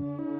the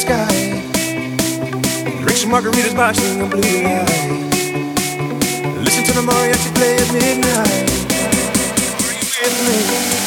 sky. Drink some margaritas, by the blue light. Listen to the mariachi play at midnight. Are you with me?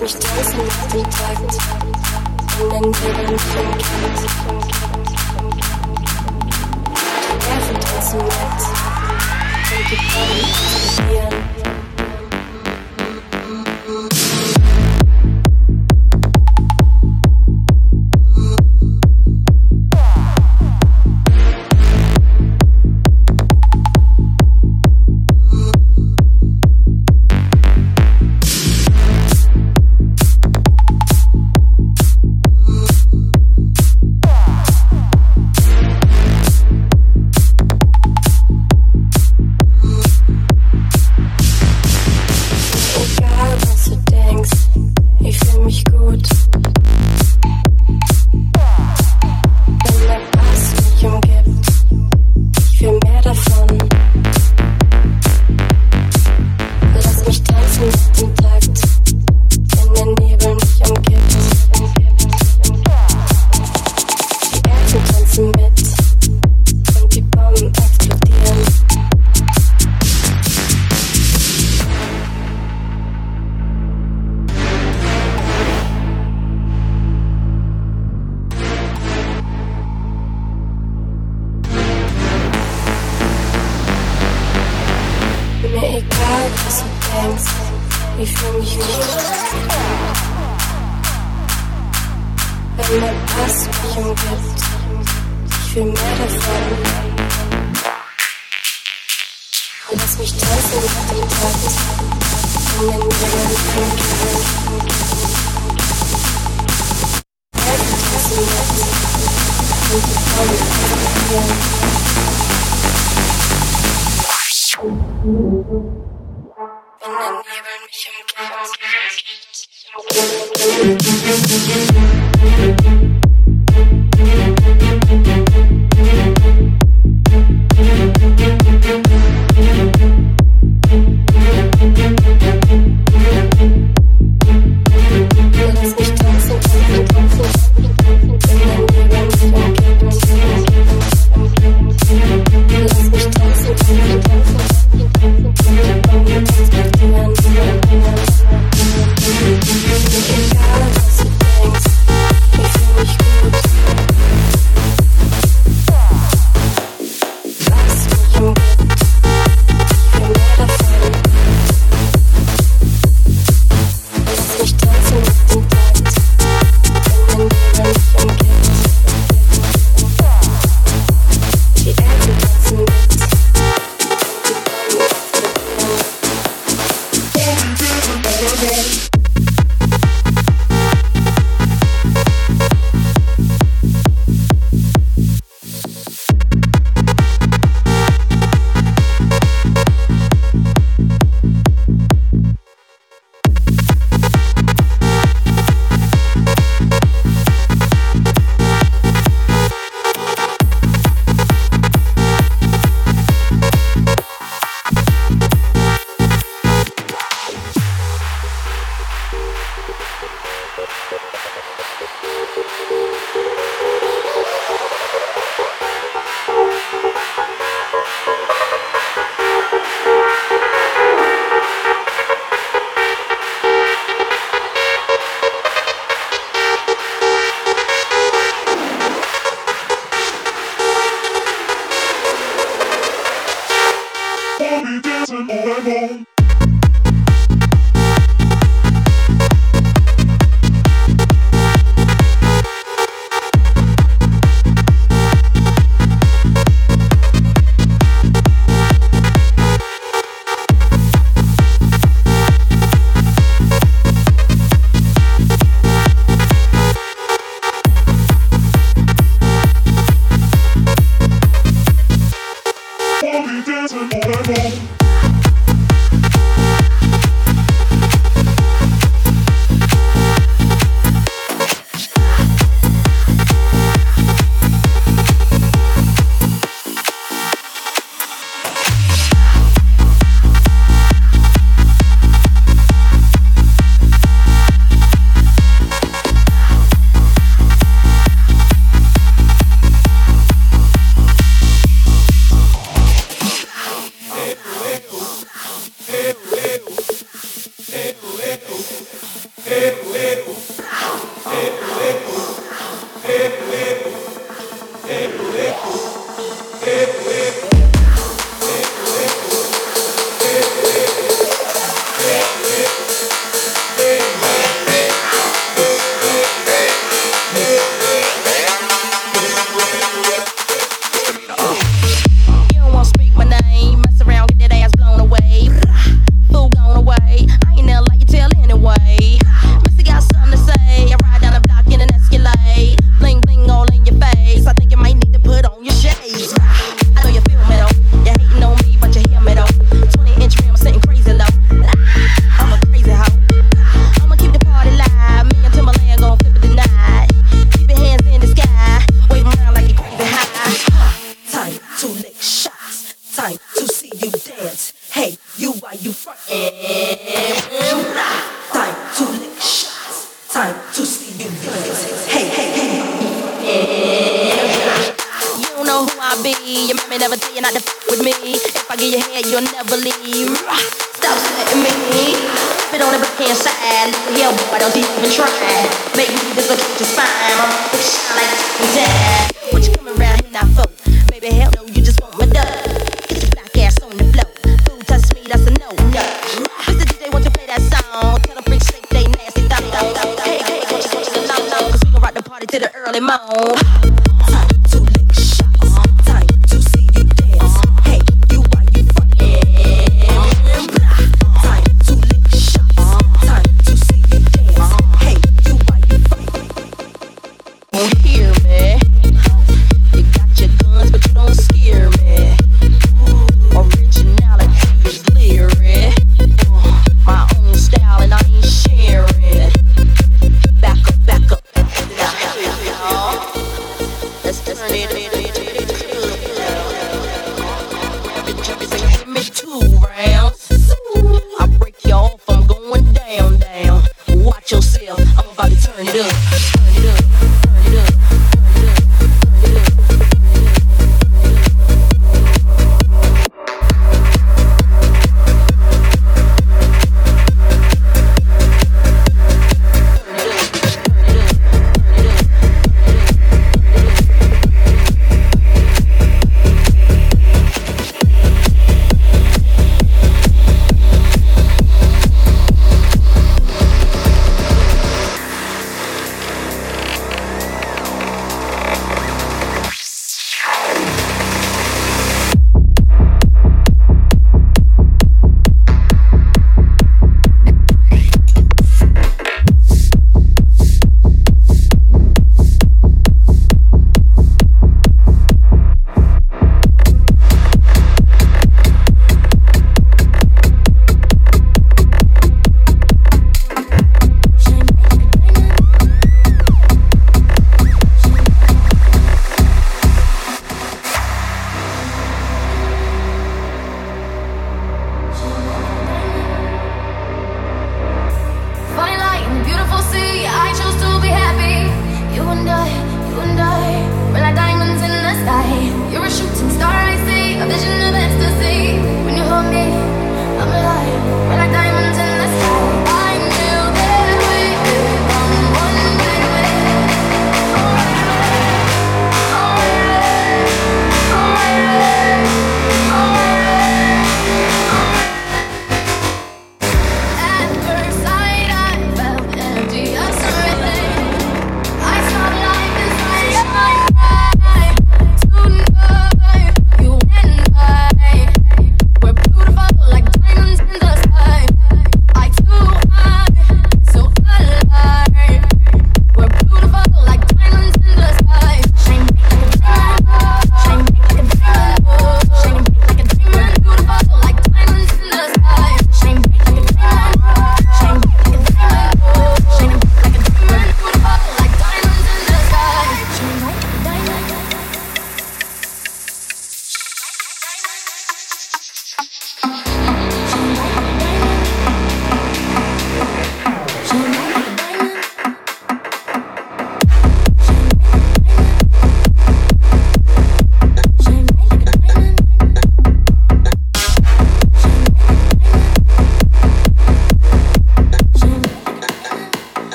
Lass mich tanzen mit dem Takt in den Nebeln vom Kind. Die Nerven tanzen mit und die Beine explodieren.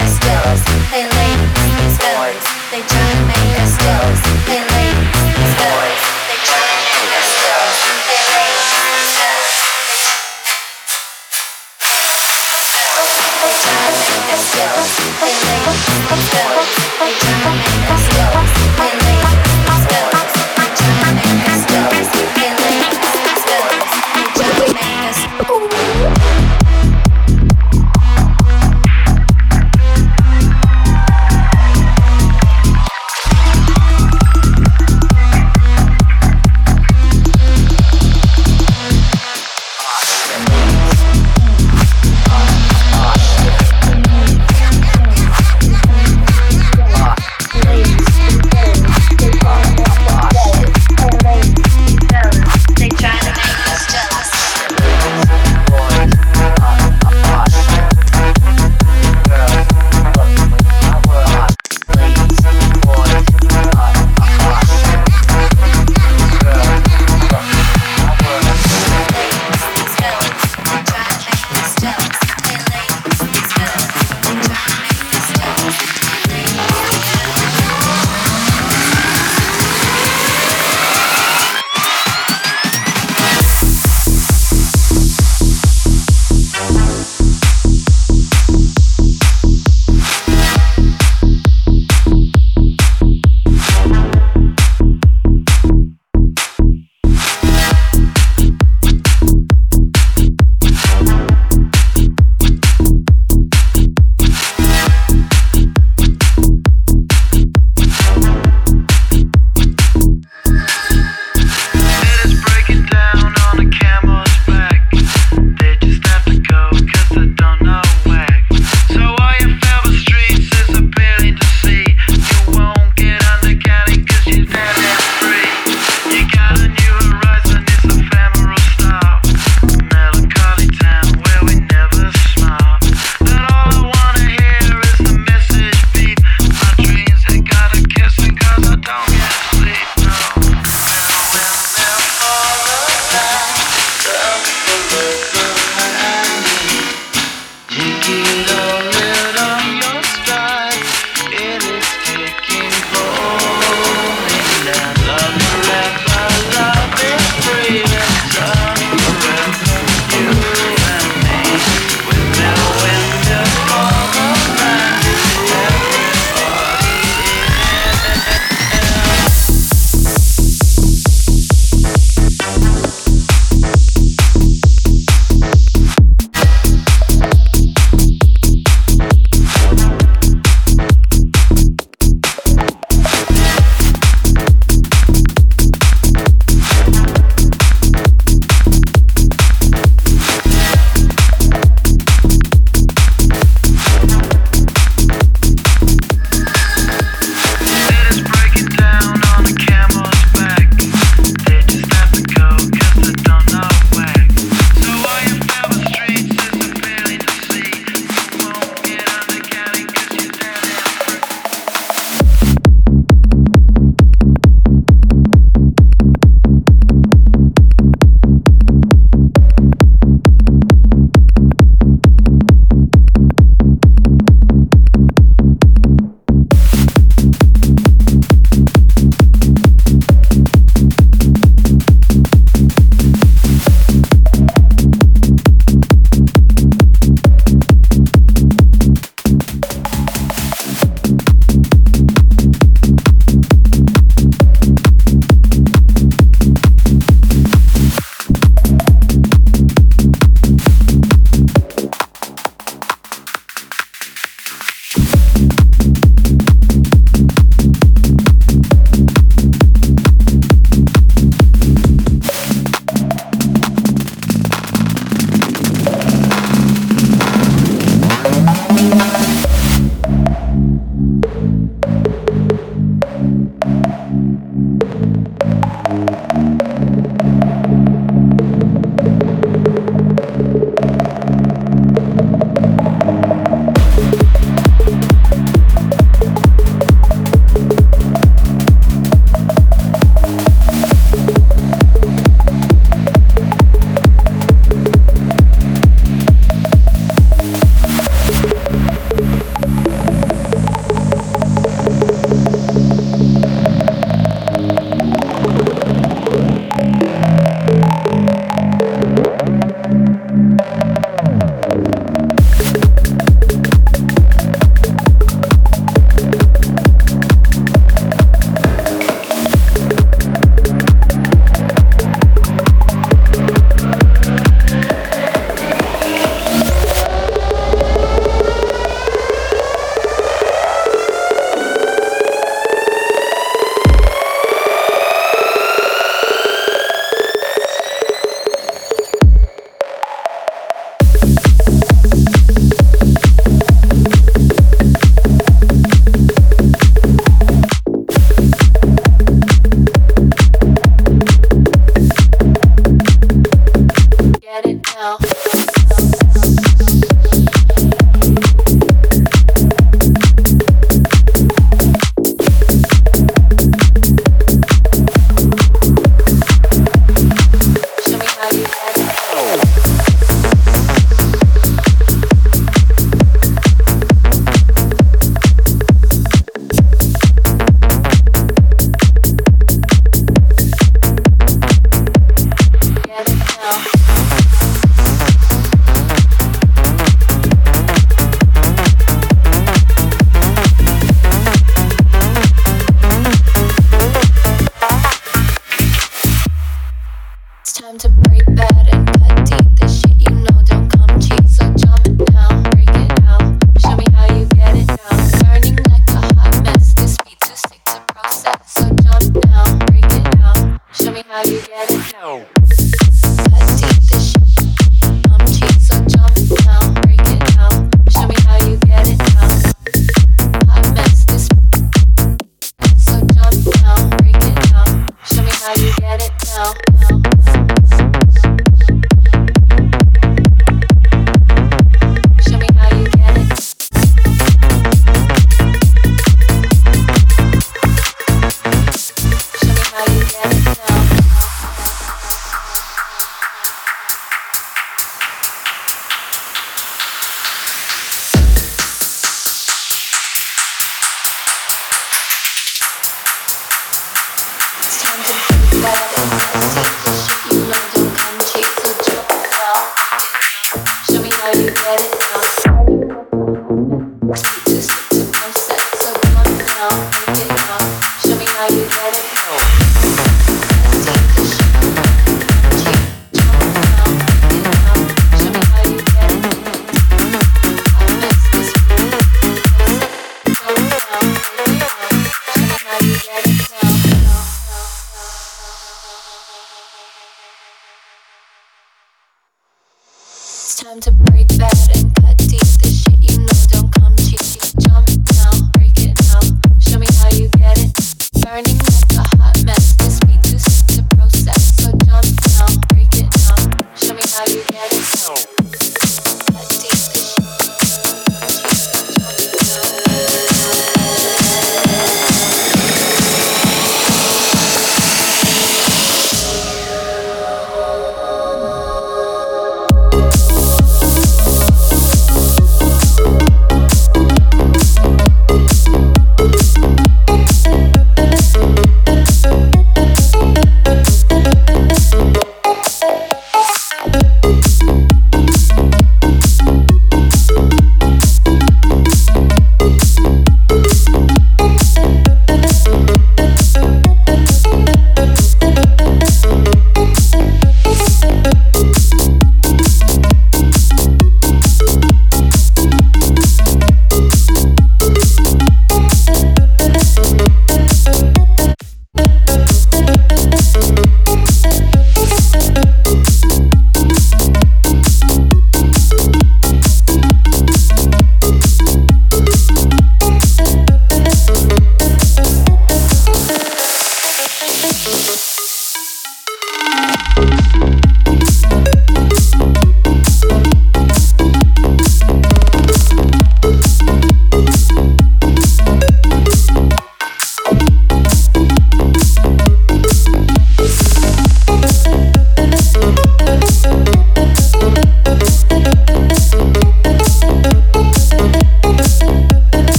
us They try to make us girls. Hey ladies, these. They try to make us girls. Hey ladies, these. They try to make us girls. Hey ladies, these. They try to make us.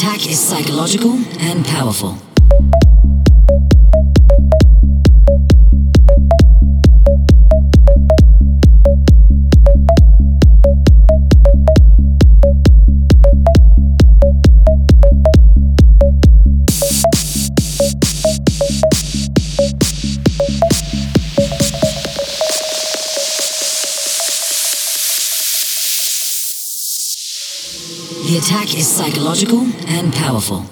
Attack is psychological and powerful. The attack is psychological and powerful.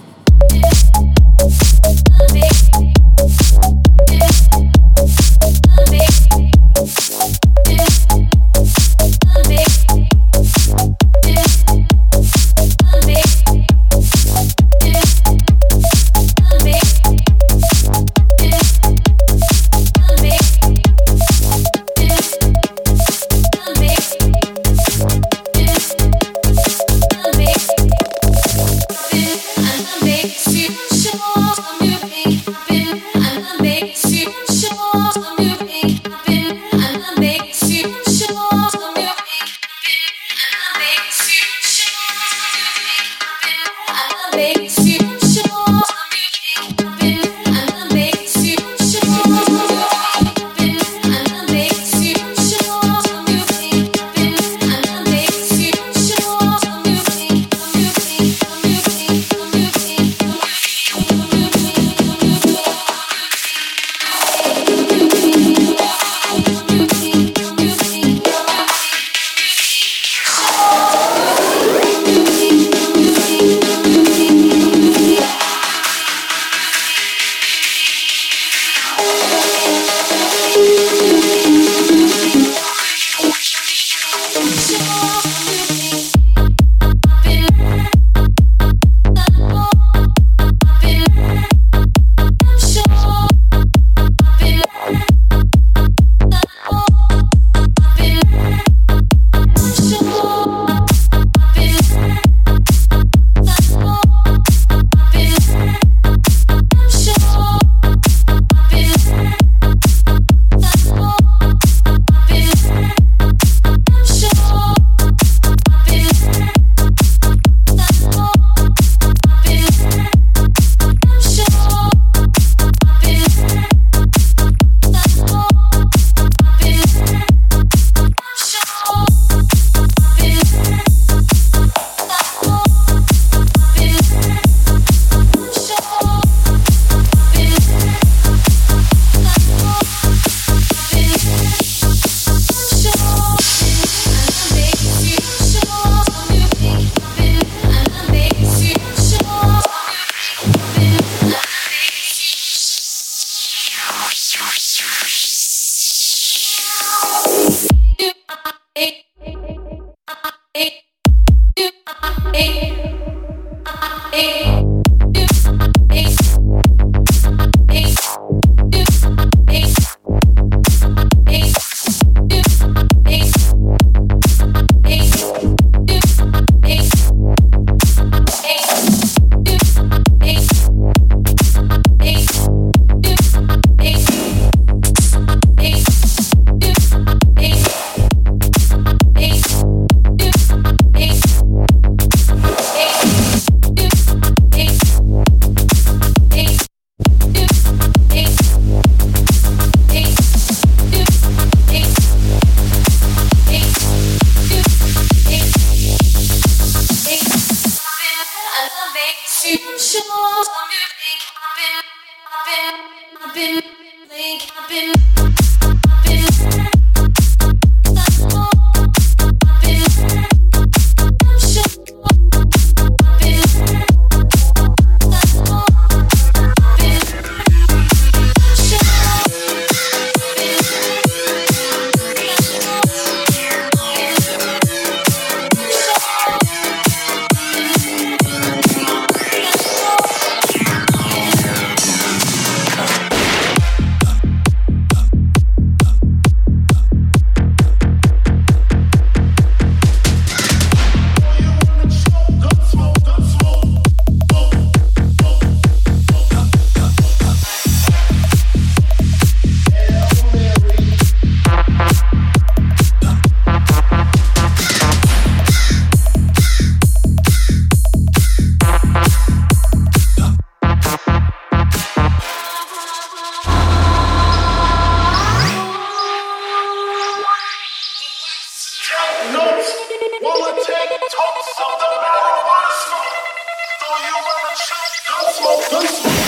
smoke, gun smoke.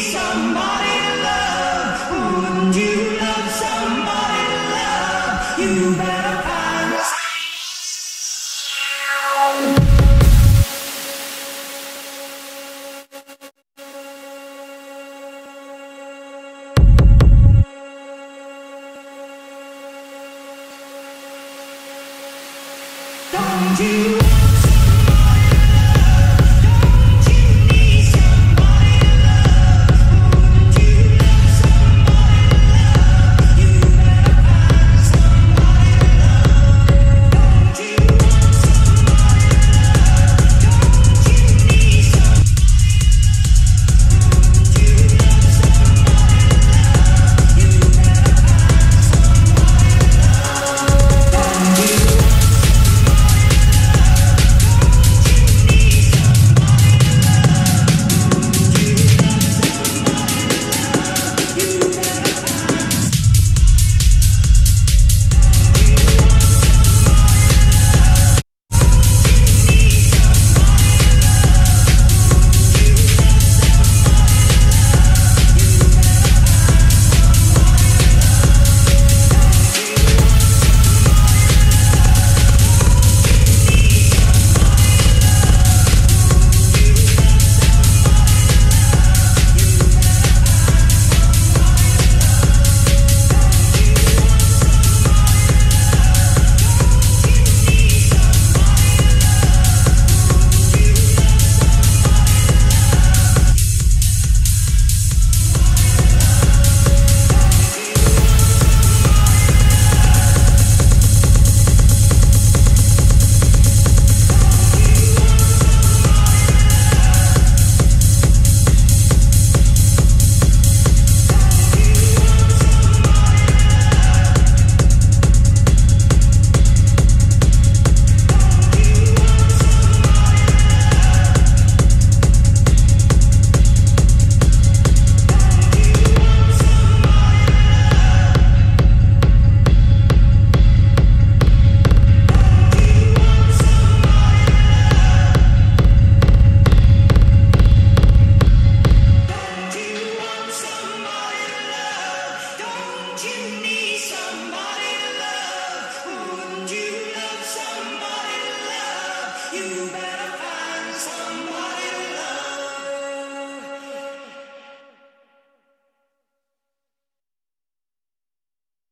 Don't